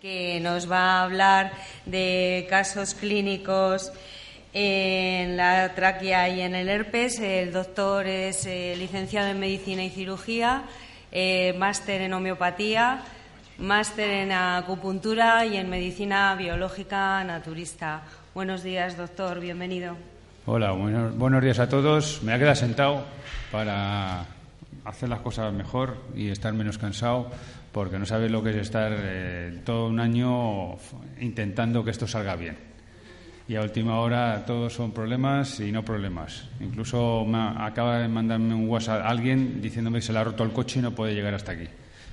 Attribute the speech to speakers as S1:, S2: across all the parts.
S1: que nos va a hablar de casos clínicos en la tráquea y en el herpes. El doctor es eh, licenciado en Medicina y Cirugía, eh, máster en homeopatía, máster en acupuntura y en Medicina Biológica Naturista. Buenos días, doctor. Bienvenido.
S2: Hola, buenos, buenos días a todos. Me ha quedado sentado para hacer las cosas mejor y estar menos cansado, porque no sabes lo que es estar eh, todo un año intentando que esto salga bien. Y a última hora todos son problemas y no problemas. Incluso me acaba de mandarme un WhatsApp alguien diciéndome que se le ha roto el coche y no puede llegar hasta aquí.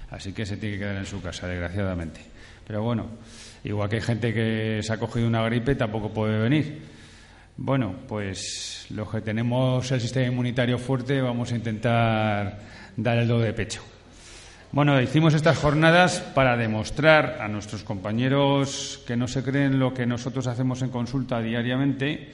S2: Así que se tiene que quedar en su casa, desgraciadamente. Pero bueno, igual que hay gente que se ha cogido una gripe, tampoco puede venir. Bueno, pues los que tenemos el sistema inmunitario fuerte vamos a intentar dar el do de pecho. Bueno, hicimos estas jornadas para demostrar a nuestros compañeros que no se creen lo que nosotros hacemos en consulta diariamente,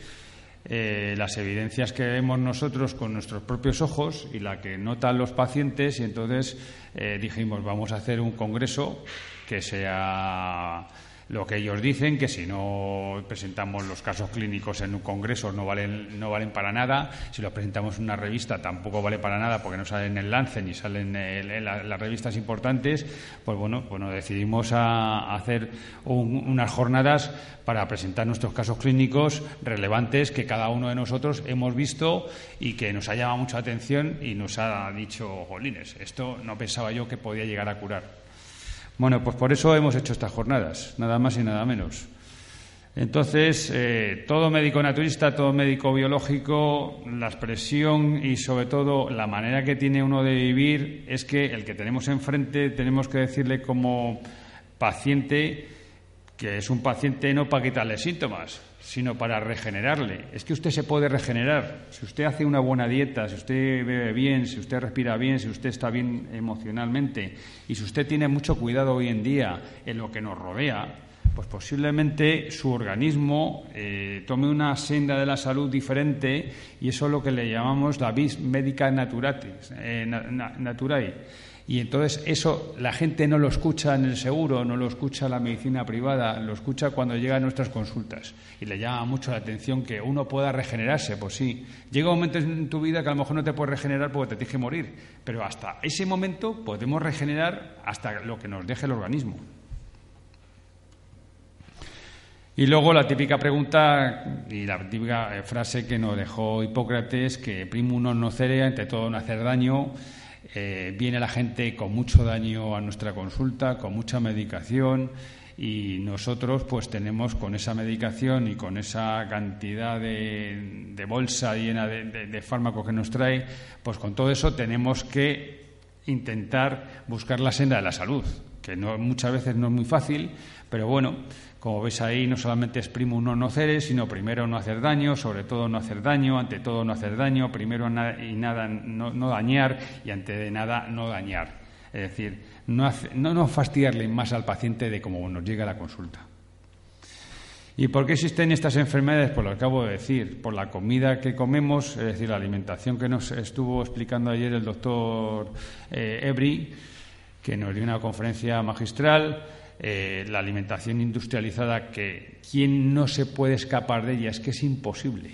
S2: eh, las evidencias que vemos nosotros con nuestros propios ojos y la que notan los pacientes, y entonces eh, dijimos, vamos a hacer un congreso que sea lo que ellos dicen, que si no presentamos los casos clínicos en un congreso no valen, no valen para nada, si los presentamos en una revista tampoco vale para nada porque no salen en el lance ni salen en, las revistas importantes, pues bueno, bueno decidimos a, hacer unas jornadas para presentar nuestros casos clínicos relevantes que cada uno de nosotros hemos visto y que nos ha llamado mucha atención y nos ha dicho, jolines, esto no pensaba yo que podía llegar a curar. Bueno, pues por eso hemos hecho estas jornadas, nada más y nada menos. Entonces, eh, todo médico naturista, todo médico biológico, la expresión y sobre todo la manera que tiene uno de vivir es que el que tenemos enfrente tenemos que decirle como paciente que es un paciente no para quitarle síntomas, sino para regenerarle. Es que usted se puede regenerar. Si usted hace una buena dieta, si usted bebe bien, si usted respira bien, si usted está bien emocionalmente y si usted tiene mucho cuidado hoy en día en lo que nos rodea, pues posiblemente su organismo eh, tome una senda de la salud diferente y eso es lo que le llamamos la vis medica naturatis, eh, naturae. Y entonces eso la gente no lo escucha en el seguro, no lo escucha la medicina privada, lo escucha cuando llega a nuestras consultas. Y le llama mucho la atención que uno pueda regenerarse. Pues sí, llega un momento en tu vida que a lo mejor no te puedes regenerar porque te tienes que morir. Pero hasta ese momento podemos regenerar hasta lo que nos deje el organismo. Y luego la típica pregunta y la típica frase que nos dejó Hipócrates, que primum non nocere, ante todo no hacer daño, eh, viene la gente con mucho daño a nuestra consulta, con mucha medicación y nosotros pues tenemos con esa medicación y con esa cantidad de, bolsa llena de, fármacos que nos trae, pues con todo eso tenemos que intentar buscar la senda de la salud, que no, muchas veces no es muy fácil, pero bueno, como veis ahí, no solamente es primo no nocere, sino primero no hacer daño, sobre todo no hacer daño, ante todo no hacer daño, primero y nada no, dañar y ante de nada no dañar. Es decir, no, no, fastidiarle más al paciente de cómo nos llega la consulta. ¿Y por qué existen estas enfermedades? Pues lo acabo de decir, por la comida que comemos, es decir, la alimentación que nos estuvo explicando ayer el doctor eh, Ebri, que nos dio una conferencia magistral, eh, la alimentación industrializada, que quien no se puede escapar de ella, es que es imposible.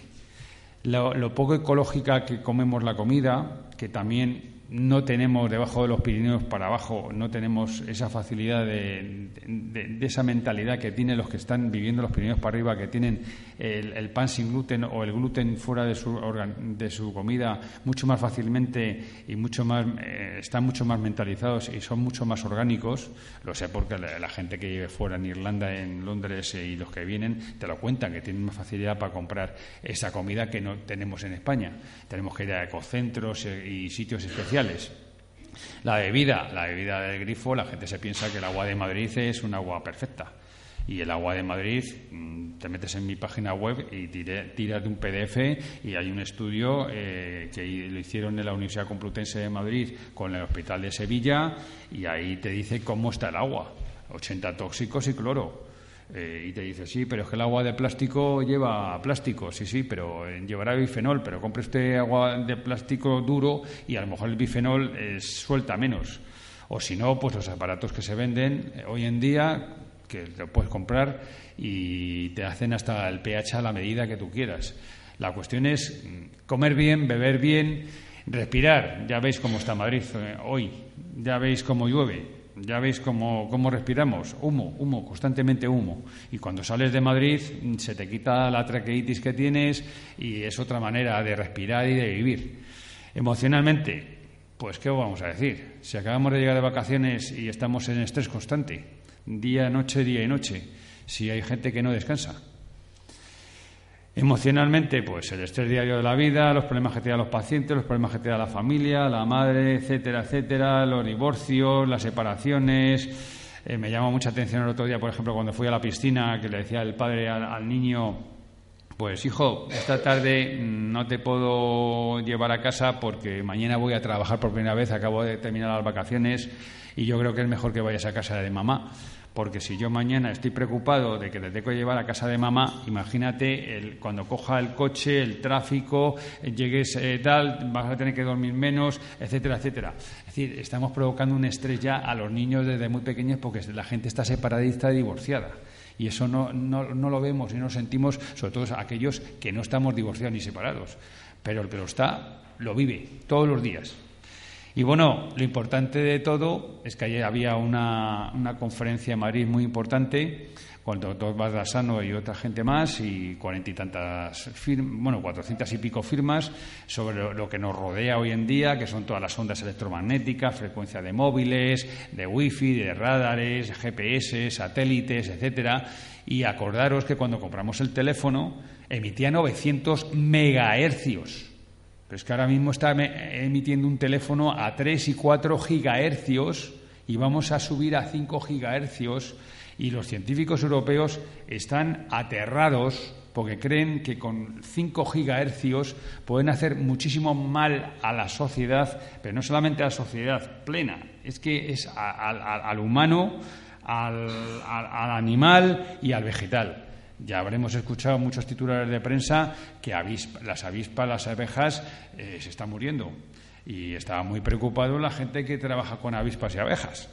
S2: lo poco ecológica que comemos la comida, que también no tenemos debajo de los Pirineos para abajo, no tenemos esa facilidad de, esa mentalidad que tienen los que están viviendo los Pirineos para arriba, que tienen el, pan sin gluten o el gluten fuera de su, de su comida mucho más fácilmente y mucho más, eh, están mucho más mentalizados y son mucho más orgánicos. Lo sé porque la, gente que vive fuera en Irlanda, en Londres eh, y los que vienen te lo cuentan, que tienen más facilidad para comprar esa comida que no tenemos en España. Tenemos que ir a ecocentros eh, y sitios especiales la bebida, la bebida del grifo, la gente se piensa que el agua de Madrid es un agua perfecta. Y el agua de Madrid, mm, te metes en mi página web y tiras de un PDF y hay un estudio eh, que lo hicieron en la Universidad Complutense de Madrid con el Hospital de Sevilla y ahí te dice cómo está el agua. 80 tóxicos y cloro. Eh, y te dice, sí, pero es que el agua de plástico lleva plástico, sí, sí, pero eh, llevará bifenol, pero compre usted agua de plástico duro y a lo mejor el bifenol suelta menos. O si no, pues los aparatos que se venden hoy en día, que te puedes comprar y te hacen hasta el pH a la medida que tú quieras. La cuestión es mm, comer bien, beber bien, respirar. Ya veis cómo está Madrid hoy, ya veis cómo llueve ya veis cómo, respiramos, humo, humo, constantemente humo. Y cuando sales de Madrid se te quita la traqueitis que tienes y es otra manera de respirar y de vivir. Emocionalmente, pues ¿qué vamos a decir? Si acabamos de llegar de vacaciones y estamos en estrés constante, día, noche, día y noche, si hay gente que no descansa. Emocionalmente, pues el estrés diario de la vida, los problemas que tienen los pacientes, los problemas que tiene la familia, la madre, etcétera, etcétera, los divorcios, las separaciones. Eh, me llamó mucha atención el otro día, por ejemplo, cuando fui a la piscina, que le decía el padre al, niño, pues hijo, esta tarde no te puedo llevar a casa porque mañana voy a trabajar por primera vez, acabo de terminar las vacaciones y yo creo que es mejor que vayas a casa de mamá. Porque si yo mañana estoy preocupado de que te tengo que llevar a casa de mamá, imagínate el, cuando coja el coche, el tráfico, llegues eh, tal, vas a tener que dormir menos, etcétera, etcétera. Es decir, estamos provocando un estrés ya a los niños desde muy pequeños porque la gente está separadista y divorciada. Y eso no, no, no lo vemos y no lo sentimos, sobre todo aquellos que no estamos divorciados ni separados. Pero el que lo está, lo vive todos los días. Y bueno, lo importante de todo es que ayer había una, conferencia en Madrid muy importante con el doctor Bardasano y otra gente más y cuarenta y tantas firmas, bueno, cuatrocientas y pico firmas sobre lo, que nos rodea hoy en día, que son todas las ondas electromagnéticas, frecuencia de móviles, de wifi, de radares, GPS, satélites, etcétera. Y acordaros que cuando compramos el teléfono emitía 900 megahercios es que ahora mismo está emitiendo un teléfono a 3 y 4 gigahercios y vamos a subir a 5 gigahercios y los científicos europeos están aterrados porque creen que con 5 gigahercios pueden hacer muchísimo mal a la sociedad, pero no solamente a la sociedad plena, es que es al humano, al animal y al vegetal. Ya habremos escuchado muchos titulares de prensa que las avispas, las abejas, eh, se están muriendo. Y estaba muy preocupado la gente que trabaja con avispas y abejas.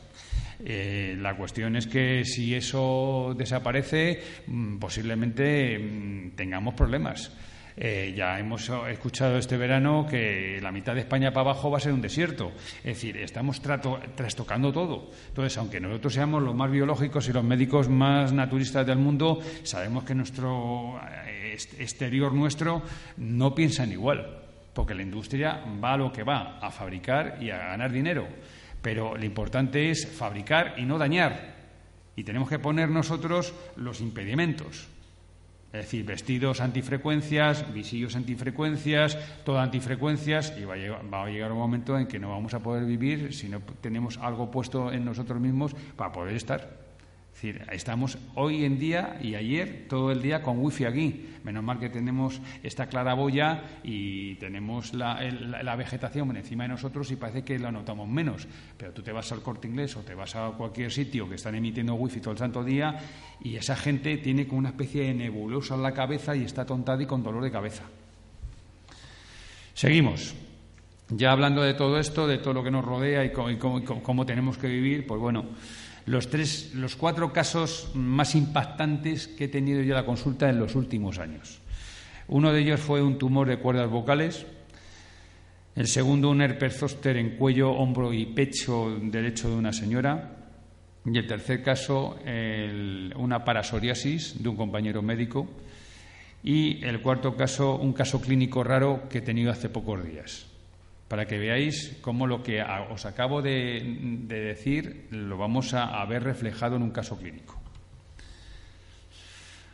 S2: Eh, la cuestión es que si eso desaparece, mm, posiblemente mm, tengamos problemas. Eh, ya hemos escuchado este verano que la mitad de España para abajo va a ser un desierto. Es decir, estamos trastocando todo. Entonces, aunque nosotros seamos los más biológicos y los médicos más naturistas del mundo, sabemos que nuestro eh, exterior nuestro no piensan igual, porque la industria va a lo que va, a fabricar y a ganar dinero. Pero lo importante es fabricar y no dañar. Y tenemos que poner nosotros los impedimentos. Es decir, vestidos antifrecuencias, visillos antifrecuencias, todo antifrecuencias, y va a, llegar, va a, llegar, un momento en que no vamos a poder vivir si no tenemos algo puesto en nosotros mismos para poder estar decir, estamos hoy en día y ayer todo el día con wifi aquí. Menos mal que tenemos esta claraboya y tenemos la, la, vegetación encima de nosotros y parece que la notamos menos. Pero tú te vas al corte inglés o te vas a cualquier sitio que están emitiendo wifi todo el santo día y esa gente tiene como una especie de nebulosa en la cabeza y está tontada y con dolor de cabeza. Seguimos. Ya hablando de todo esto, de todo lo que nos rodea y cómo tenemos que vivir, pues bueno los, tres, los cuatro casos más impactantes que he tenido yo la consulta en los últimos años. Uno de ellos fue un tumor de cuerdas vocales, el segundo un herpes zóster en cuello, hombro y pecho derecho de una señora, y el tercer caso una parasoriasis de un compañero médico, y el cuarto caso un caso clínico raro que he tenido hace pocos días para que veáis cómo lo que os acabo de, decir lo vamos a, ver reflejado en un caso clínico.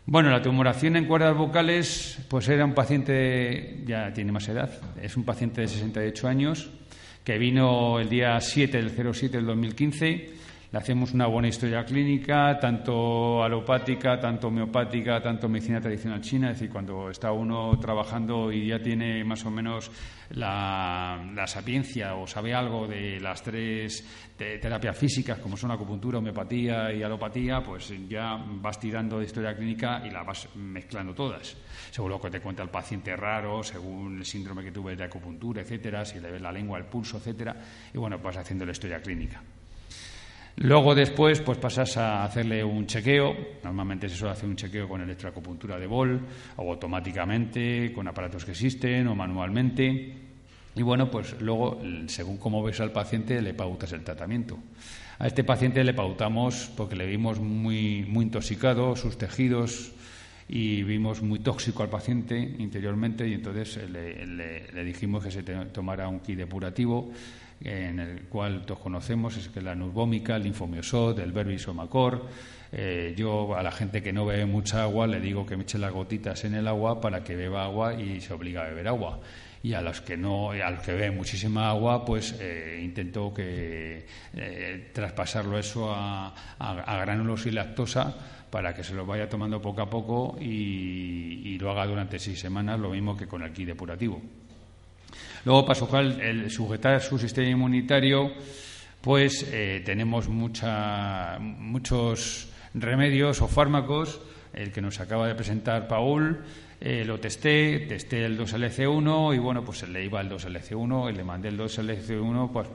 S2: Bueno, la tumoración en cuerdas vocales, pues era un paciente, ya tiene más edad, es un paciente de 68 años, que vino el día 7 del 07 del 2015. Hacemos una buena historia clínica, tanto alopática, tanto homeopática, tanto medicina tradicional china, es decir, cuando está uno trabajando y ya tiene más o menos la, sapiencia o sabe algo de las tres terapias físicas, como son acupuntura, homeopatía y alopatía, pues ya vas tirando de historia clínica y la vas mezclando todas. Según lo que te cuenta el paciente raro, según el síndrome que tuve de acupuntura, etcétera, si le ves la lengua, el pulso, etcétera, y bueno, vas haciendo la historia clínica. Luego después pues pasas a hacerle un chequeo, normalmente se suele hacer un chequeo con electroacupuntura de bol o automáticamente con aparatos que existen o manualmente. Y bueno, pues luego según cómo ves al paciente le pautas el tratamiento. A este paciente le pautamos porque le vimos muy, muy intoxicado, sus tejidos y vimos muy tóxico al paciente interiormente y entonces le, dijimos que se tomara un kit depurativo en el cual todos conocemos, es que la nurbómica, el linfomiosod, el verbisomacor. Eh, yo a la gente que no bebe mucha agua le digo que me eche las gotitas en el agua para que beba agua y se obliga a beber agua. Y a los que no, a los que beben muchísima agua, pues eh, intento que eh, traspasarlo eso a, a, gránulos y lactosa para que se lo vaya tomando poco a poco y, y lo haga durante seis semanas, lo mismo que con el kit depurativo. Luego, para el, sujetar su sistema inmunitario, pues eh, tenemos muchos remedios o fármacos, el que nos acaba de presentar Paul, eh, lo testé, testé el 2LC1 y bueno, pues le iba el 2LC1 y le mandé el 2LC1 pues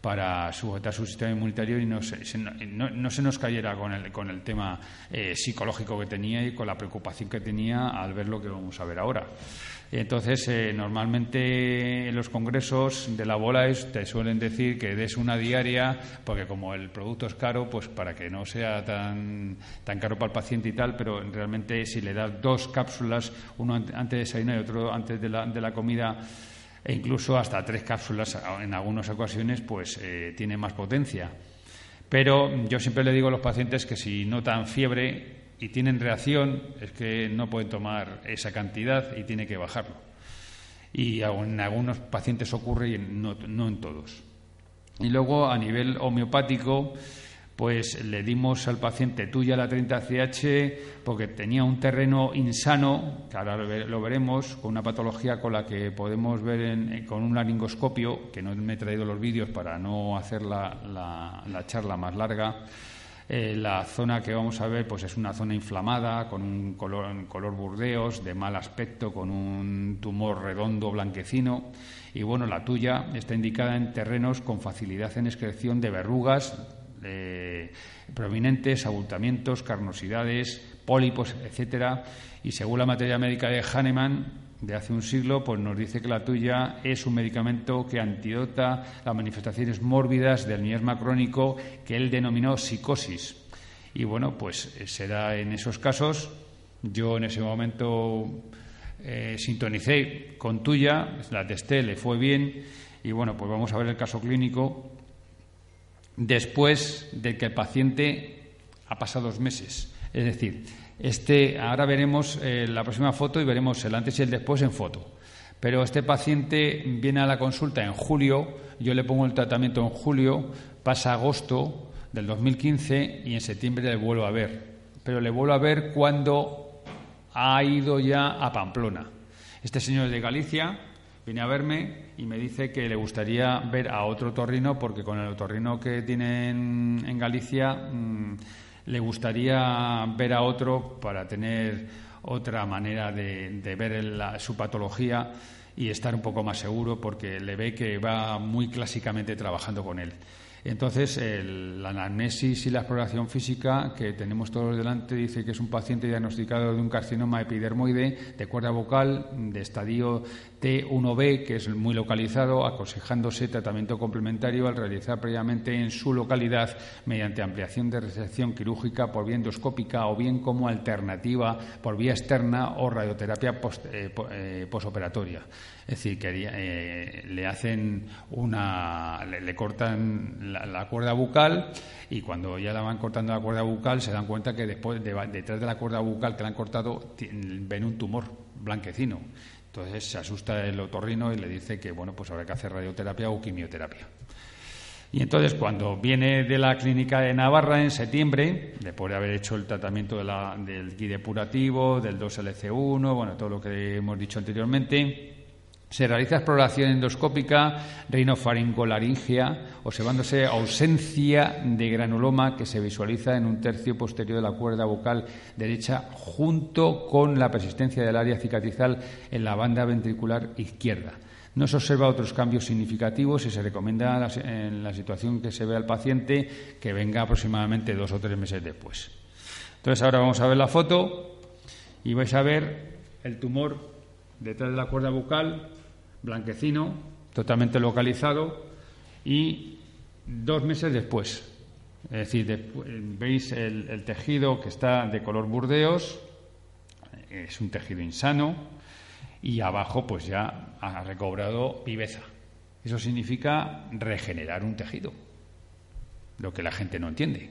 S2: para, sujetar su sistema inmunitario y no se, no, se nos cayera con el, con el tema eh, psicológico que tenía y con la preocupación que tenía al ver lo que vamos a ver ahora. Entonces, eh, normalmente en los congresos de la bola te suelen decir que des una diaria, porque como el producto es caro, pues para que no sea tan, tan caro para el paciente y tal, pero realmente si le das dos cápsulas, uno antes de desayunar y otro antes de la, de la comida, e incluso hasta tres cápsulas en algunas ocasiones, pues eh, tiene más potencia. Pero yo siempre le digo a los pacientes que si notan fiebre, y tienen reacción, es que no pueden tomar esa cantidad y tiene que bajarlo. Y en algunos pacientes ocurre y no, en todos. Y luego, a nivel homeopático, pues le dimos al paciente tuya la 30CH porque tenía un terreno insano, que ahora lo veremos, con una patología con la que podemos ver con un laringoscopio, que no me he traído los vídeos para no hacer la charla más larga eh, la zona que vamos a ver pues es una zona inflamada, con un color, color burdeos, de mal aspecto, con un tumor redondo blanquecino. Y bueno, la tuya está indicada en terrenos con facilidad en excreción de verrugas prominentes, abultamientos, carnosidades, pólipos, etcétera. Y según la materia médica de Hahnemann, de hace un siglo, pues nos dice que la tuya es un medicamento que antidota las manifestaciones mórbidas del miasma crónico que él denominó psicosis. Y bueno, pues eh, se da en esos casos. Yo en ese momento eh, sintonicé con tuya, la testé, le fue bien. Y bueno, pues vamos a ver el caso clínico después de que el paciente ha pasado dos meses. Es decir, este, ahora veremos eh, la próxima foto y veremos el antes y el después en foto. Pero este paciente viene a la consulta en julio, yo le pongo el tratamiento en julio, pasa agosto del 2015 y en septiembre le vuelvo a ver. Pero le vuelvo a ver cuando ha ido ya a Pamplona. Este señor de Galicia, viene a verme y me dice que le gustaría ver a otro torrino porque con el torrino que tiene en, Galicia... Mm, le gustaría ver a otro para tener otra manera de, ver su patología y estar un poco más seguro porque le ve que va muy clásicamente trabajando con él. Entonces, la anamnesis y la exploración física que tenemos todos delante dice que es un paciente diagnosticado de un carcinoma epidermoide de cuerda vocal de estadio T1B, que es muy localizado, aconsejándose tratamiento complementario al realizar previamente en su localidad mediante ampliación de resección quirúrgica por vía endoscópica o bien como alternativa por vía externa o radioterapia eh, eh, posoperatoria. Es decir, que eh, le hacen una, le, cortan la, cuerda bucal y cuando ya la van cortando la cuerda bucal se dan cuenta que después detrás de la cuerda bucal que le han cortado ven un tumor blanquecino. Entonces se asusta el otorrino y le dice que bueno pues habrá que hacer radioterapia o quimioterapia. Y entonces, cuando viene de la clínica de Navarra en septiembre, después de haber hecho el tratamiento del guide depurativo, del 2LC1, bueno, todo lo que hemos dicho anteriormente, se realiza exploración endoscópica rinofaringolaringea, observándose ausencia de granuloma que se visualiza en un tercio posterior de la cuerda vocal derecha, junto con la persistencia del área cicatrizal en la banda ventricular izquierda. No se observa otros cambios significativos y se recomienda en la situación que se ve al paciente que venga aproximadamente dos o tres meses después. Entonces ahora vamos a ver la foto y vais a ver el tumor detrás de la cuerda bucal, blanquecino, totalmente localizado y dos meses después. Es decir, veis el tejido que está de color burdeos, es un tejido insano, y abajo pues ya ha recobrado viveza. Eso significa regenerar un tejido, lo que la gente no entiende.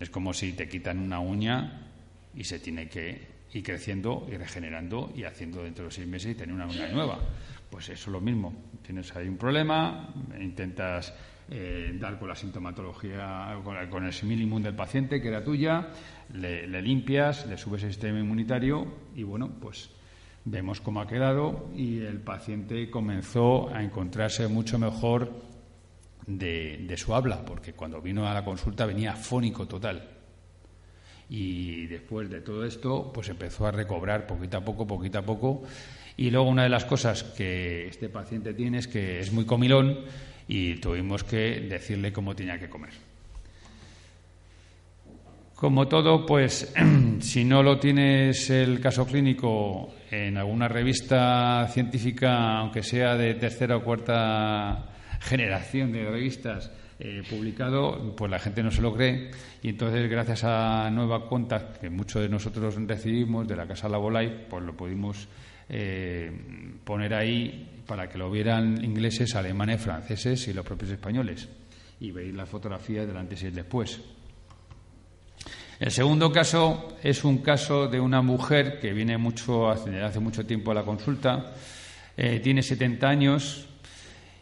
S2: Es como si te quitan una uña y se tiene que ir creciendo y regenerando y haciendo dentro de seis meses y tener una uña nueva. Pues eso es lo mismo. Tienes ahí un problema, intentas eh, dar con la sintomatología, con, el simil del paciente, que era tuya, le, le, limpias, le subes el sistema inmunitario y bueno, pues Vemos cómo ha quedado y el paciente comenzó a encontrarse mucho mejor de, su habla, porque cuando vino a la consulta venía fónico total. Y después de todo esto, pues empezó a recobrar poquito a poco, poquito a poco. Y luego una de las cosas que este paciente tiene es que es muy comilón y tuvimos que decirle cómo tenía que comer. Como todo, pues si no lo tienes el caso clínico en alguna revista científica, aunque sea de tercera o cuarta generación de revistas, eh, publicado, pues la gente no se lo cree y entonces gracias a Nueva Cuenta que muchos de nosotros recibimos de la Casa Labolife, pues lo pudimos eh, poner ahí para que lo vieran ingleses, alemanes, franceses y los propios españoles y veis la fotografía del antes y el después. El segundo caso es un caso de una mujer que viene mucho, hace mucho tiempo a la consulta, eh, tiene 70 años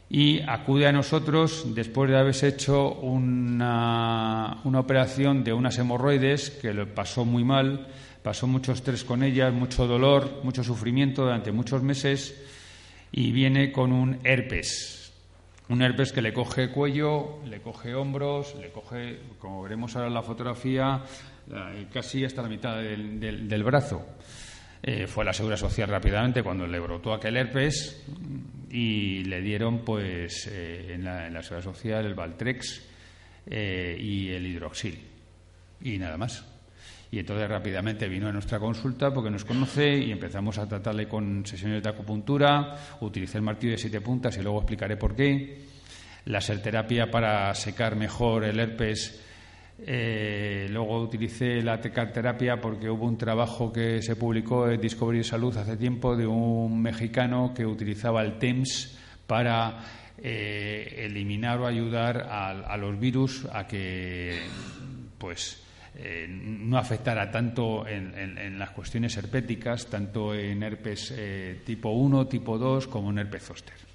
S2: y acude a nosotros después de haberse hecho una, una operación de unas hemorroides que le pasó muy mal, pasó mucho estrés con ellas, mucho dolor, mucho sufrimiento durante muchos meses y viene con un herpes. Un herpes que le coge cuello, le coge hombros, le coge, como veremos ahora en la fotografía, casi hasta la mitad del, brazo. Eh, fue a la Seguridad Social rápidamente cuando le brotó aquel herpes y le dieron, pues, eh, en, la, Seguridad Social el Valtrex eh, y el hidroxil. Y nada más. Y entonces rápidamente vino a nuestra consulta porque nos conoce y empezamos a tratarle con sesiones de acupuntura, utilicé el martillo de siete puntas y luego explicaré por qué. La serterapia para secar mejor el herpes. Eh, luego utilicé la tecarterapia porque hubo un trabajo que se publicó en Discovery Salud hace tiempo de un mexicano que utilizaba el TEMS para eh, eliminar o ayudar a, a los virus a que pues eh, no afectara tanto en, las cuestiones herpéticas, tanto en herpes eh, tipo 1, tipo 2, como en herpes zóster.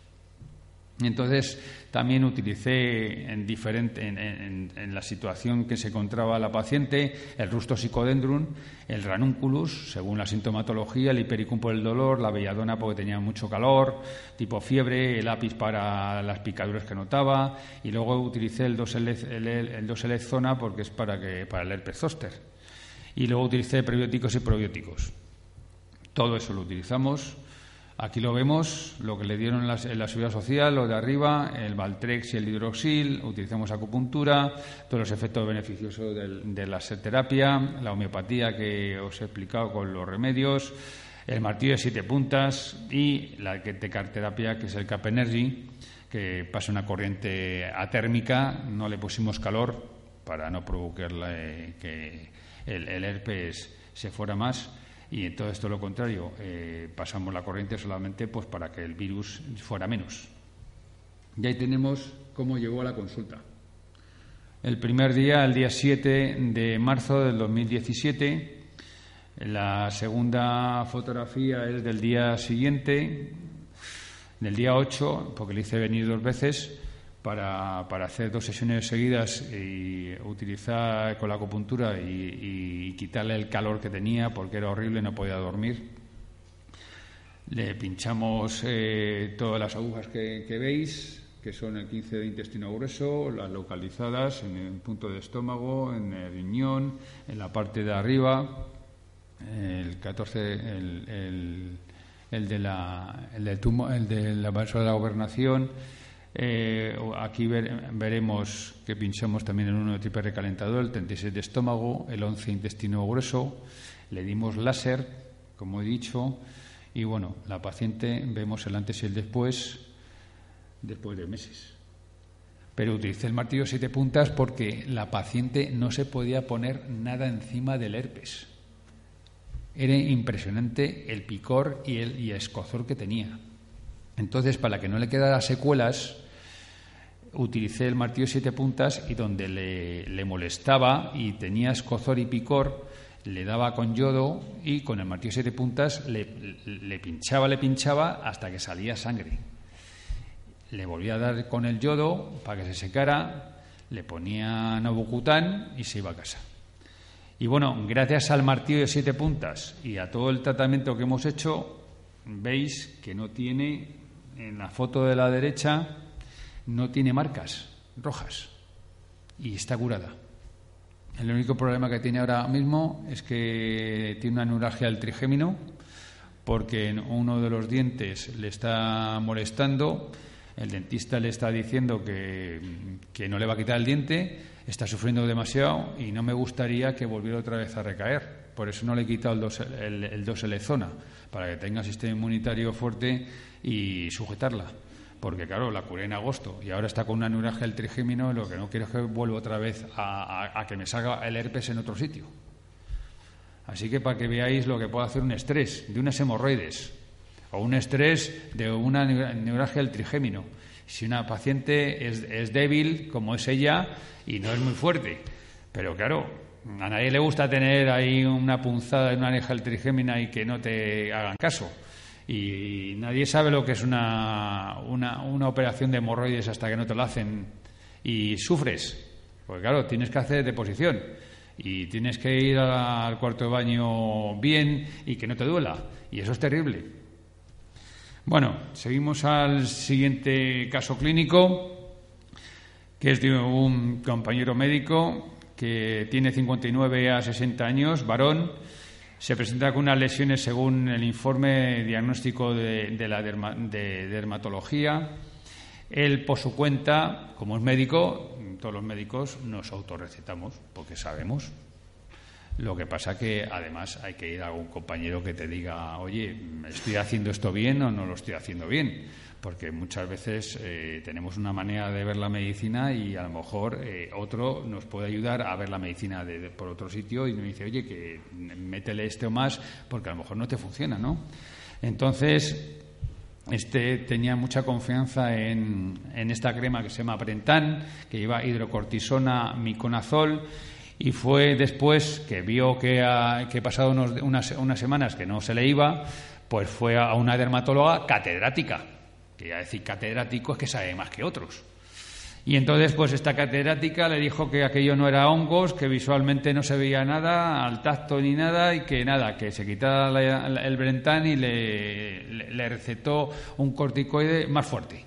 S2: Entonces, también utilicé en, diferente, en, la situación que se encontraba la paciente el rusto psicodendrum, el ranunculus, según la sintomatología, el hipericum por el dolor, la belladona porque tenía mucho calor, tipo fiebre, el lápiz para las picaduras que notaba, y luego utilicé el 2 el, zona porque es para, que, para el herpes zóster. Y luego utilicé prebióticos y probióticos. Todo eso lo utilizamos Aquí lo vemos, lo que le dieron en la, seguridad social, lo de arriba, el Valtrex y el hidroxil, utilizamos acupuntura, todos los efectos beneficiosos de la terapia, la homeopatía que os he explicado con los remedios, el martillo de siete puntas y la tecarterapia, que es el Cap Energy, que pasa una corriente atérmica, no le pusimos calor para no provocar que el herpes se fuera más y en todo lo contrario, eh, pasamos la corriente solamente pues para que el virus fuera menos. Y ahí tenemos cómo llegó a la consulta. El primer día, el día 7 de marzo del 2017, la segunda fotografía es del día siguiente, del día 8, porque le hice venir dos veces, para, para, hacer dos sesiones seguidas y utilizar con la acupuntura y, quitarle el calor que tenía porque era horrible, no podía dormir. Le pinchamos eh, todas las agujas que, veis, que son el 15 de intestino grueso, las localizadas en el punto de estómago, en el riñón, en la parte de arriba, el 14, el, el, de la, el del tumo, el de la de la gobernación eh, aquí veremos que pinchamos también en uno tipo recalentador, el 36 de estómago, el 11 intestino grueso, le dimos láser, como he dicho, y bueno, la paciente vemos el antes y el después, después de meses. Pero utilicé el martillo siete puntas porque la paciente no se podía poner nada encima del herpes. Era impresionante el picor y el, y el escozor que tenía. Entonces, para que no le quedara secuelas, utilicé el martillo siete puntas y donde le, molestaba y tenía escozor y picor, le daba con yodo y con el martillo siete puntas le, pinchaba, le pinchaba hasta que salía sangre. Le volvía a dar con el yodo para que se secara, le ponía novocutan y se iba a casa. Y bueno, gracias al martillo de siete puntas y a todo el tratamiento que hemos hecho, veis que no tiene en la foto de la derecha no tiene marcas rojas y está curada. El único problema que tiene ahora mismo es que tiene una neuralgia del trigémino porque uno de los dientes le está molestando, el dentista le está diciendo que, no le va a quitar el diente, está sufriendo demasiado y no me gustaría que volviera otra vez a recaer. Por eso no le he quitado el, dos, el, zona, para que tenga sistema inmunitario fuerte y sujetarla. Porque, claro, la curé en agosto y ahora está con una neuralgia del trigémino y lo que no quiero es que vuelva otra vez a, que me salga el herpes en otro sitio. Así que para que veáis lo que puede hacer un estrés de unas hemorroides o un estrés de una neuralgia del trigémino. Si una paciente es, es débil, como es ella, y no es muy fuerte, pero claro, a nadie le gusta tener ahí una punzada de una del trigémino y que no te hagan caso y nadie sabe lo que es una, una, operación de hemorroides hasta que no te lo hacen y sufres. Porque claro, tienes que hacer deposición y tienes que ir al cuarto de baño bien y que no te duela. Y eso es terrible. Bueno, seguimos al siguiente caso clínico, que es de un compañero médico que tiene 59 a 60 años, varón, se presenta con unas lesiones según el informe diagnóstico de, la de dermatología. Él, por su cuenta, como es médico, todos los médicos nos autorrecetamos porque sabemos. Lo que pasa que además hay que ir a algún compañero que te diga, oye, ¿estoy haciendo esto bien o no lo estoy haciendo bien? porque muchas veces eh, tenemos una manera de ver la medicina y a lo mejor eh, otro nos puede ayudar a ver la medicina por otro sitio y nos dice, oye, que métele este o más porque a lo mejor no te funciona, ¿no? Entonces, este tenía mucha confianza en, esta crema que se llama Prentan, que lleva hidrocortisona, miconazol, y fue después que vio que, ha, que pasado unas, unas semanas que no se le iba, pues fue a una dermatóloga catedrática que ya decir catedrático es que sabe más que otros. Y entonces, pues esta catedrática le dijo que aquello no era hongos, que visualmente no se veía nada, al tacto ni nada, y que nada, que se quitara el Brentán y le, recetó un corticoide más fuerte.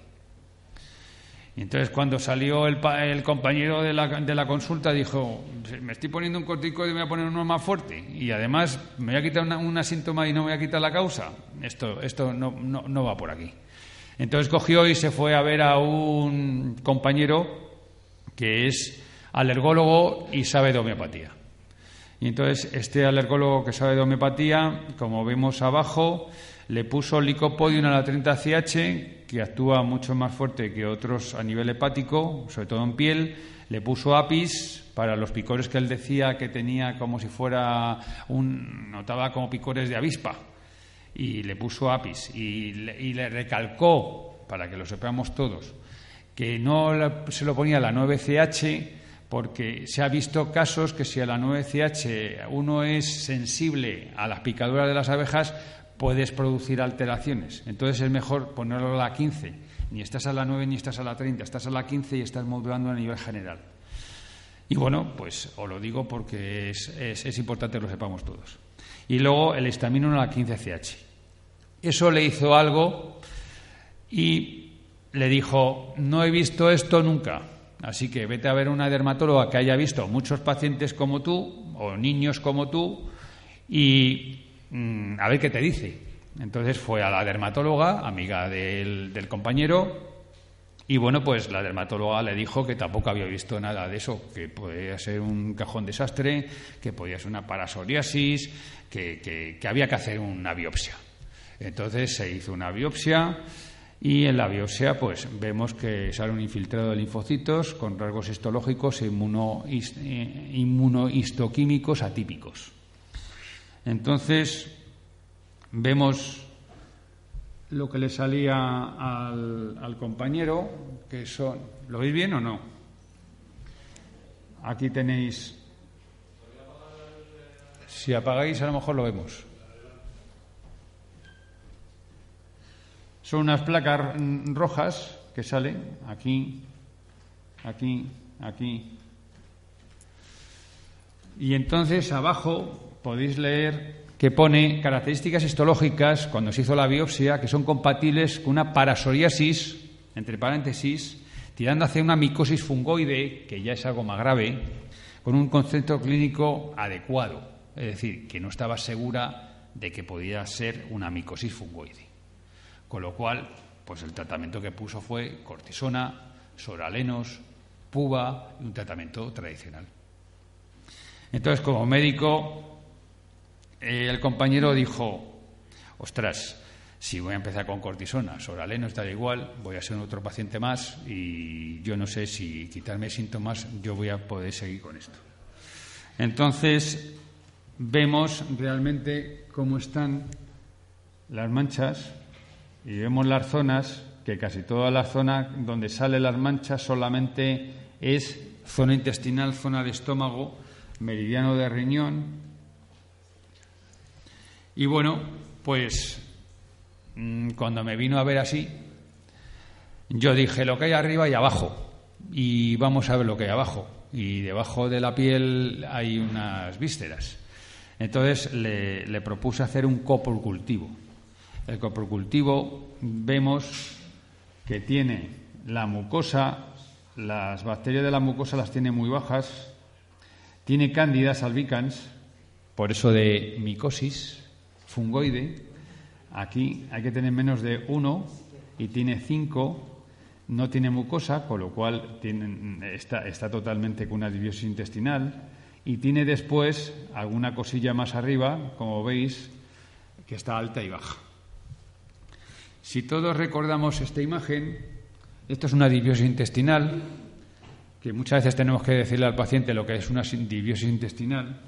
S2: Y entonces, cuando salió el, el compañero de la, de la, consulta, dijo: Me estoy poniendo un corticoide y me voy a poner uno más fuerte. Y además, me voy a quitar una, síntoma y no me voy a quitar la causa. Esto, esto no, no, no va por aquí. Entonces cogió y se fue a ver a un compañero que es alergólogo y sabe de homeopatía. Y entonces este alergólogo que sabe de homeopatía, como vemos abajo, le puso licopodium a la 30CH, que actúa mucho más fuerte que otros a nivel hepático, sobre todo en piel. Le puso apis para los picores que él decía que tenía como si fuera un. notaba como picores de avispa y le puso apis y le, recalcó, para que lo sepamos todos, que no se lo ponía la 9CH porque se ha visto casos que si a la 9CH uno es sensible a las picaduras de las abejas, puedes producir alteraciones. Entonces es mejor ponerlo a la 15. Ni estás a la 9 ni estás a la 30, estás a la 15 y estás modulando a nivel general. Y bueno, pues os lo digo porque es, importante que lo sepamos todos. Y luego el estamino a la 15CH. Eso le hizo algo y le dijo, no he visto esto nunca. Así que vete a ver una dermatóloga que haya visto muchos pacientes como tú o niños como tú y mm, a ver qué te dice. Entonces fue a la dermatóloga, amiga del, compañero, y bueno, pues la dermatóloga le dijo que tampoco había visto nada de eso, que podía ser un cajón desastre, que podía ser una parasoriasis, que, que, había que hacer una biopsia. Entonces se hizo una biopsia y en la biopsia pues vemos que sale un infiltrado de linfocitos con rasgos histológicos e eh, inmunohistoquímicos atípicos. Entonces vemos lo que le salía al, compañero, que son. ¿Lo veis bien o no? Aquí tenéis. Si apagáis, a lo mejor lo vemos. Son unas placas rojas que salen aquí, aquí, aquí. Y entonces abajo podéis leer que pone características histológicas cuando se hizo la biopsia que son compatibles con una parasoriasis, entre paréntesis, tirando hacia una micosis fungoide, que ya es algo más grave, con un concepto clínico adecuado, es decir, que no estaba segura de que podía ser una micosis fungoide. Con lo cual, pues el tratamiento que puso fue cortisona, soralenos, puba y un tratamiento tradicional. Entonces, como médico, el compañero dijo, ostras, si voy a empezar con cortisona, soraleno está igual, voy a ser otro paciente más y yo no sé si quitarme síntomas yo voy a poder seguir con esto. Entonces, vemos realmente cómo están las manchas y vemos las zonas, que casi toda la zona donde salen las manchas solamente es zona intestinal, zona de estómago, meridiano de riñón, y bueno, pues mm, cuando me vino a ver así, yo dije lo que hay arriba y abajo. Y vamos a ver lo que hay abajo. Y debajo de la piel hay unas vísceras. Entonces le, le propuse hacer un coprocultivo. El coprocultivo vemos que tiene la mucosa, las bacterias de la mucosa las tiene muy bajas, tiene cándidas albicans, por eso de micosis, fungoide, aquí hay que tener menos de uno y tiene cinco, no tiene mucosa, con lo cual está, está totalmente con una dibiosis intestinal y tiene después alguna cosilla más arriba, como veis, que está alta y baja. Si todos recordamos esta imagen, esto es una dibiosis intestinal, que muchas veces tenemos que decirle al paciente lo que es una dibiosis intestinal,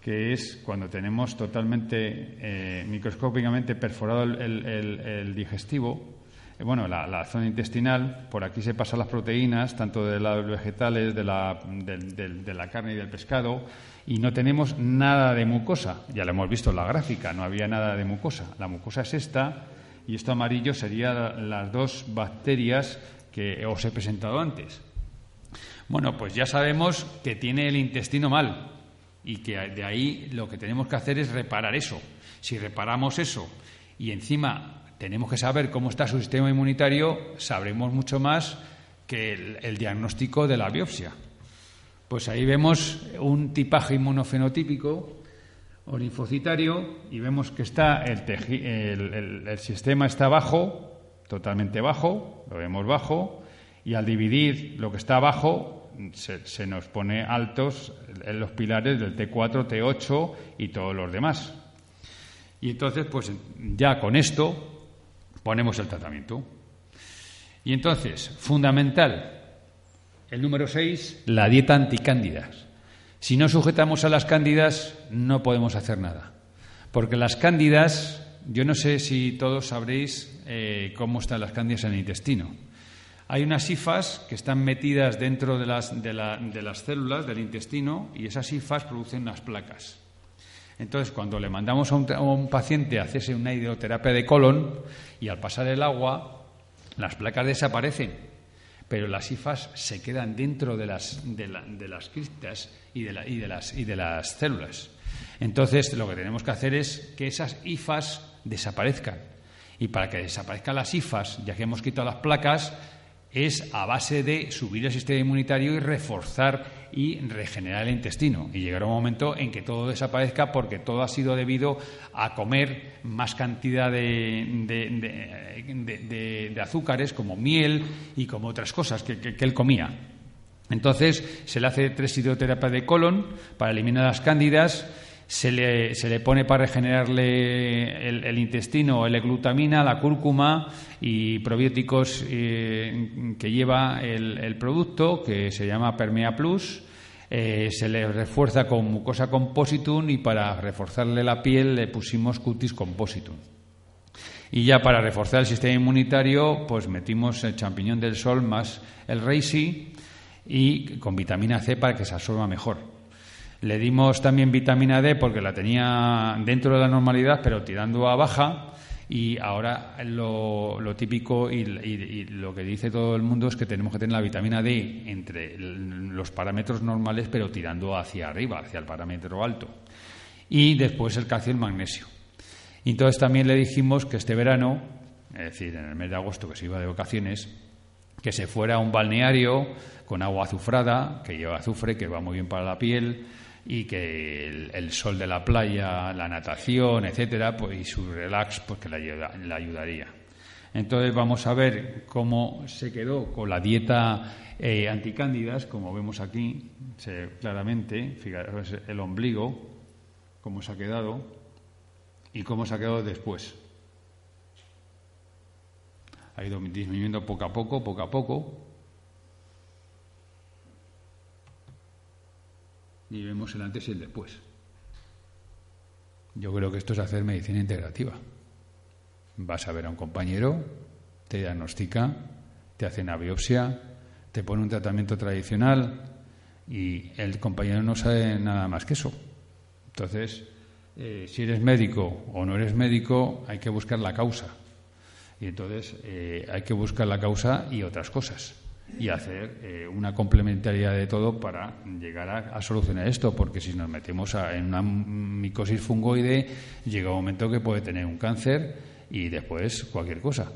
S2: que es cuando tenemos totalmente eh, microscópicamente perforado el, digestivo, eh, bueno, la, zona intestinal, por aquí se pasan las proteínas, tanto de los vegetales, de la, de la, carne y del pescado, y no tenemos nada de mucosa. Ya lo hemos visto en la gráfica, no había nada de mucosa. La mucosa es esta, y esto amarillo serían las dos bacterias que os he presentado antes. Bueno, pues ya sabemos que tiene el intestino mal, y que de ahí lo que tenemos que hacer es reparar eso. Si reparamos eso y encima tenemos que saber cómo está su sistema inmunitario, sabremos mucho más que el, diagnóstico de la biopsia. Pues ahí vemos un tipaje inmunofenotípico o linfocitario y vemos que está el, el sistema está bajo, totalmente bajo, lo vemos bajo, y al dividir lo que está abajo se, nos pone altos en los pilares del T4, T8 y todos los demás. Y entonces, pues ya con esto ponemos el tratamiento. Y entonces, fundamental, el número 6, la dieta anticándidas. Si no sujetamos a las cándidas, no podemos hacer nada. Porque las cándidas, yo no sé si todos sabréis eh, cómo están las cándidas en el intestino. Hay unas sifas que están metidas dentro de las, de, las células del intestino y esas sifas producen unas placas. Entonces, cuando le mandamos a un, paciente a hacerse una hidroterapia de colon y al pasar el agua, las placas desaparecen, pero las hifas se quedan dentro de las, de, las criptas y de, y, de las, y de las células. Entonces, lo que tenemos que hacer es que esas hifas desaparezcan. Y para que desaparezcan las hifas, ya que hemos quitado las placas, es a base de subir el sistema inmunitario y reforzar y regenerar el intestino. Y llegará un momento en que todo desaparezca porque todo ha sido debido a comer más cantidad de, de, azúcares como miel y como otras cosas que, que él comía. Entonces se le hace tres hidroterapias de colon para eliminar las cándidas se le, se le pone para regenerarle el, intestino L-glutamina, la cúrcuma y probióticos eh, que lleva el, producto, que se llama Permea Plus. Eh, se le refuerza con mucosa compositum y para reforzarle la piel le pusimos cutis compositum. Y ya para reforzar el sistema inmunitario, pues metimos el champiñón del sol más el reishi y con vitamina C para que se absorba mejor. Le dimos también vitamina D porque la tenía dentro de la normalidad, pero tirando a baja. Y ahora lo, típico y, lo que dice todo el mundo es que tenemos que tener la vitamina D entre los parámetros normales, pero tirando hacia arriba, hacia el parámetro alto. Y después el calcio y el magnesio. Y entonces también le dijimos que este verano, es decir, en el mes de agosto que se iba de vacaciones, que se fuera a un balneario con agua azufrada, que lleva azufre, que va muy bien para la piel, y que el, sol de la playa, la natación, etcétera, pues, y su relax, pues que le, ayudaría. Entonces vamos a ver cómo se quedó con la dieta eh, anticándidas, como vemos aquí claramente, fijaros el ombligo, cómo se ha quedado y cómo se ha quedado después. Ha ido disminuyendo poco a poco, poco a poco, y vemos el antes y el después. Yo creo que esto es hacer medicina integrativa. Vas a ver a un compañero, te diagnostica, te hace una biopsia, te pone un tratamiento tradicional y el compañero no sabe nada más que eso. Entonces, eh, si eres médico o no eres médico, hay que buscar la causa. Y entonces eh, hay que buscar la causa y otras cosas y hacer eh, una complementariedad de todo para llegar a, solucionar esto, porque si nos metemos en una micosis fungoide, llega un momento que puede tener un cáncer y después cualquier cosa.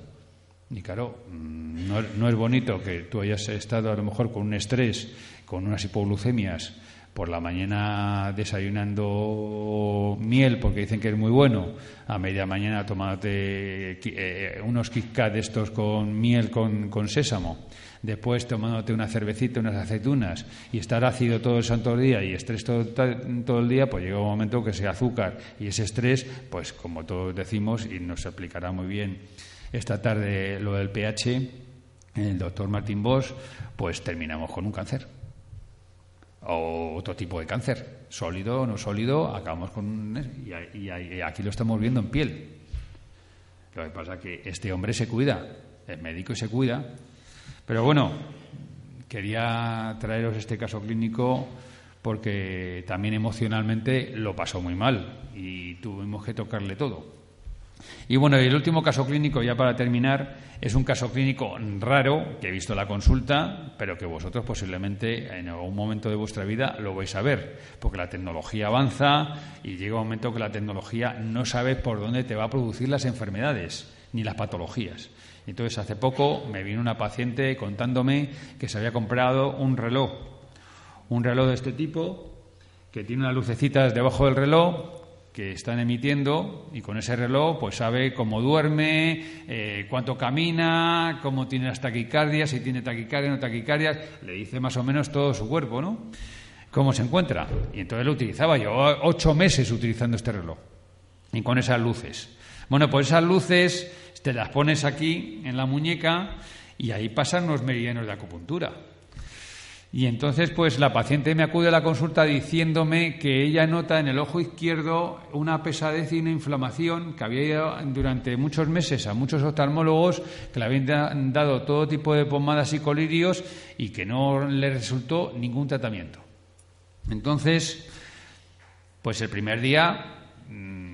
S2: Y claro, mm, no, es bonito que tú hayas estado a lo mejor con un estrés, con unas hipoglucemias, por la mañana desayunando miel porque dicen que es muy bueno, a media mañana tomándote eh, unos Kit de estos con miel con, con, sésamo, después tomándote una cervecita, unas aceitunas y estar ácido todo el santo día y estrés todo, todo el día, pues llega un momento que ese azúcar y ese estrés, pues como todos decimos y nos explicará muy bien esta tarde lo del pH, el doctor Martín Bosch, pues terminamos con un cáncer o otro tipo de cáncer, sólido o no sólido, acabamos con y, aquí lo estamos viendo en piel. Lo que pasa es que este hombre se cuida, es médico y se cuida, pero bueno, quería traeros este caso clínico porque también emocionalmente lo pasó muy mal y tuvimos que tocarle todo. Y bueno, el último caso clínico, ya para terminar, es un caso clínico raro que he visto en la consulta, pero que vosotros posiblemente en algún momento de vuestra vida lo vais a ver, porque la tecnología avanza y llega un momento que la tecnología no sabe por dónde te va a producir las enfermedades ni las patologías. Entonces, hace poco me vino una paciente contándome que se había comprado un reloj, un reloj de este tipo, que tiene unas lucecitas debajo del reloj que están emitiendo y con ese reloj pues sabe cómo duerme, eh, cuánto camina, cómo tiene las taquicardias, si tiene taquicardia o no taquicardias, le dice más o menos todo su cuerpo, ¿no? Cómo se encuentra. Y entonces lo utilizaba yo, ocho meses utilizando este reloj y con esas luces. Bueno, pues esas luces te las pones aquí en la muñeca y ahí pasan los meridianos de acupuntura. Y entonces, pues la paciente me acude a la consulta diciéndome que ella nota en el ojo izquierdo una pesadez y una inflamación que había ido durante muchos meses a muchos oftalmólogos que le habían dado todo tipo de pomadas y colirios y que no le resultó ningún tratamiento. Entonces, Pues el primer día mm,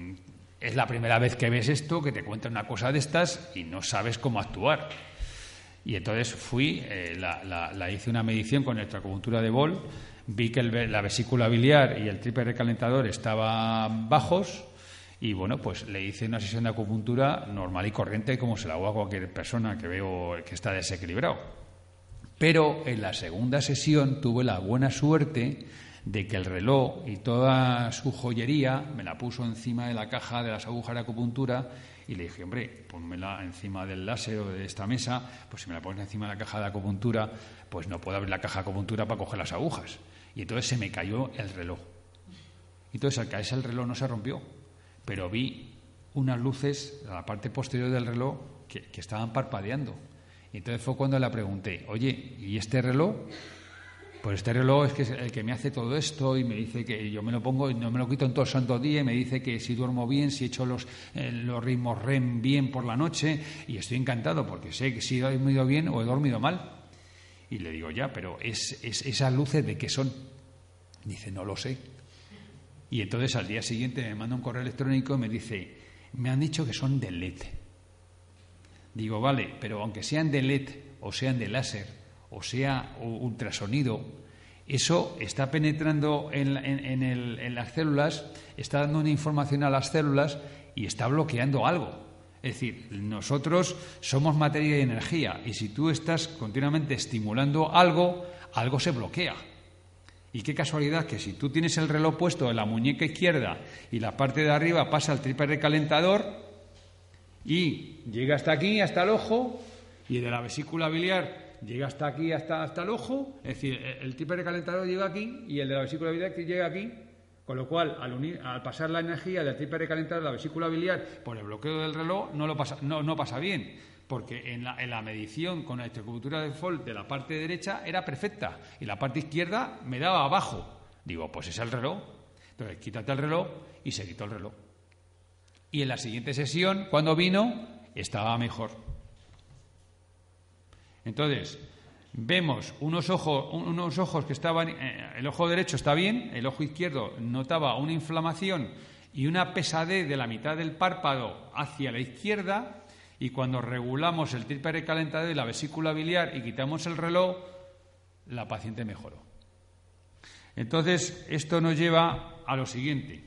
S2: es la primera vez que ves esto, que te cuentan una cosa de estas y no sabes cómo actuar. Y entonces fui, eh, la, hice una medición con acupuntura de bol, vi que la vesícula biliar y el triple recalentador estaban bajos y bueno, pues le hice una sesión de acupuntura normal y corriente como se la hago a cualquier persona que veo que está desequilibrado. Pero en la segunda sesión tuve la buena suerte de que el reloj y toda su joyería me la puso encima de la caja de las agujas de acupuntura y le dije, hombre, pónmela encima del láser o de esta mesa, pues si me la pones encima de la caja de acupuntura, pues no puedo abrir la caja de acupuntura para coger las agujas. Y entonces se me cayó el reloj. Entonces al caerse el reloj no se rompió, pero vi unas luces a la parte posterior del reloj que, que estaban parpadeando. Y entonces fue cuando le pregunté, oye, ¿y este reloj? Pues este reloj es que es el que me hace todo esto y me dice que yo me lo pongo y no me lo quito en todo el santo día y me dice que si duermo bien, si he hecho los, eh, los ritmos REM bien por la noche y estoy encantado porque sé que si he dormido bien o he dormido mal. Y le digo, ya, pero es, esas luces de qué son. Dice, no lo sé. Y entonces al día siguiente me manda un correo electrónico y me dice, me han dicho que son de LED. Digo, vale, pero aunque sean de LED o sean de láser, o sea ultrasonido, eso está penetrando en, las células, está dando una información a las células y está bloqueando algo. Es decir, nosotros somos materia y energía y si tú estás continuamente estimulando algo, algo se bloquea. Y qué casualidad que si tú tienes el reloj puesto en la muñeca izquierda y la parte de arriba pasa al triple recalentador y llega hasta aquí, hasta el ojo, y de la vesícula biliar llega hasta aquí, hasta, hasta el ojo, es decir, el tipo de calentador llega aquí y el de la vesícula biliar llega aquí, con lo cual, al, unir, al pasar la energía del tipo de calentador a la vesícula biliar por el bloqueo del reloj, no, lo pasa, no, no pasa bien, porque en la, en la medición con la electrocultura de Fold de la parte derecha era perfecta y la parte izquierda me daba abajo. Digo, pues es el reloj. Entonces, quítate el reloj y se quitó el reloj. Y en la siguiente sesión, cuando vino, estaba mejor. Entonces, vemos unos ojos, unos ojos que estaban, eh, el ojo derecho está bien, el ojo izquierdo notaba una inflamación y una pesadez de la mitad del párpado hacia la izquierda, y cuando regulamos el triple recalentador y la vesícula biliar y quitamos el reloj, la paciente mejoró. Entonces, esto nos lleva a lo siguiente,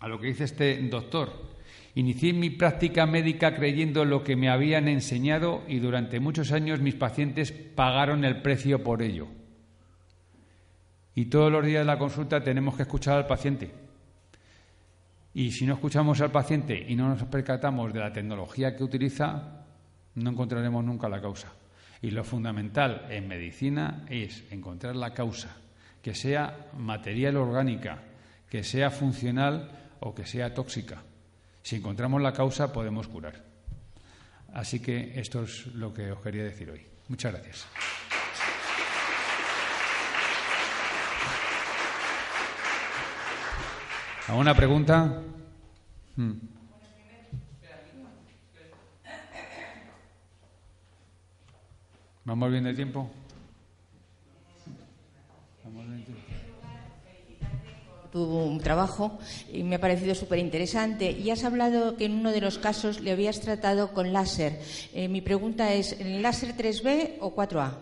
S2: a lo que dice este doctor. Inicié mi práctica médica creyendo lo que me habían enseñado y durante muchos años mis pacientes pagaron el precio por ello. Y todos los días de la consulta tenemos que escuchar al paciente. Y si no escuchamos al paciente y no nos percatamos de la tecnología que utiliza, no encontraremos nunca la causa. Y lo fundamental en medicina es encontrar la causa, que sea material orgánica, que sea funcional o que sea tóxica. Si encontramos la causa, podemos curar. Así que esto es lo que os quería decir hoy. Muchas gracias. ¿Alguna pregunta? Hmm. ¿Vamos bien de tiempo?
S3: ¿Vamos bien de tiempo? Tu trabajo y me ha parecido súper interesante. Y has hablado que en uno de los casos le habías tratado con láser. Eh, mi pregunta es, ¿el láser 3B o 4A?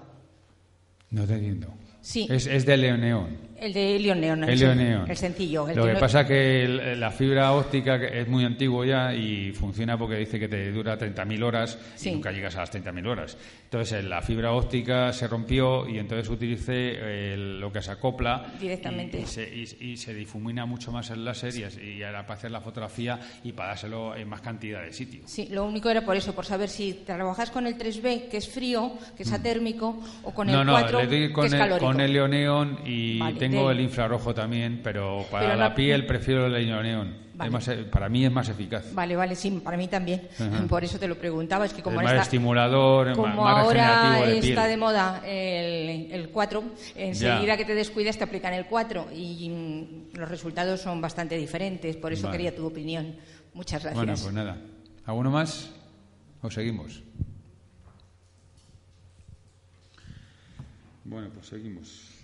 S2: No te entiendo.
S3: Sí.
S2: Es, es de Leoneón.
S3: El de Leon Neon.
S2: El,
S3: el sencillo.
S2: Lo que, pasa es que la fibra óptica es muy antiguo ya y funciona porque dice que te dura 30.000 horas y nunca llegas a las 30.000 horas. Entonces la fibra óptica se rompió y entonces utilicé lo que se acopla
S3: directamente
S2: y, se, difumina mucho más el láser y, ahora para hacer la fotografía y para dárselo en más cantidad de sitio.
S3: Sí, lo único era por eso, por saber si trabajas con el 3B, que es frío, que es mm. atérmico, o con el 4,
S2: le
S3: con que es
S2: el, con el Leoneon y tengo el infrarrojo también, pero para la piel prefiero el neón. E, para mí es más eficaz.
S3: Vale, vale, sí, para mí también. Por eso te lo preguntaba. Es que como
S2: es más estimulador,
S3: como
S2: más
S3: ahora
S2: de
S3: está de moda el, el 4, enseguida que te descuides te aplican el 4 y mm, los resultados son bastante diferentes. Por eso quería tu opinión. Muchas gracias.
S2: Bueno, pues nada. ¿Alguno más? ¿O seguimos? Bueno, pues seguimos.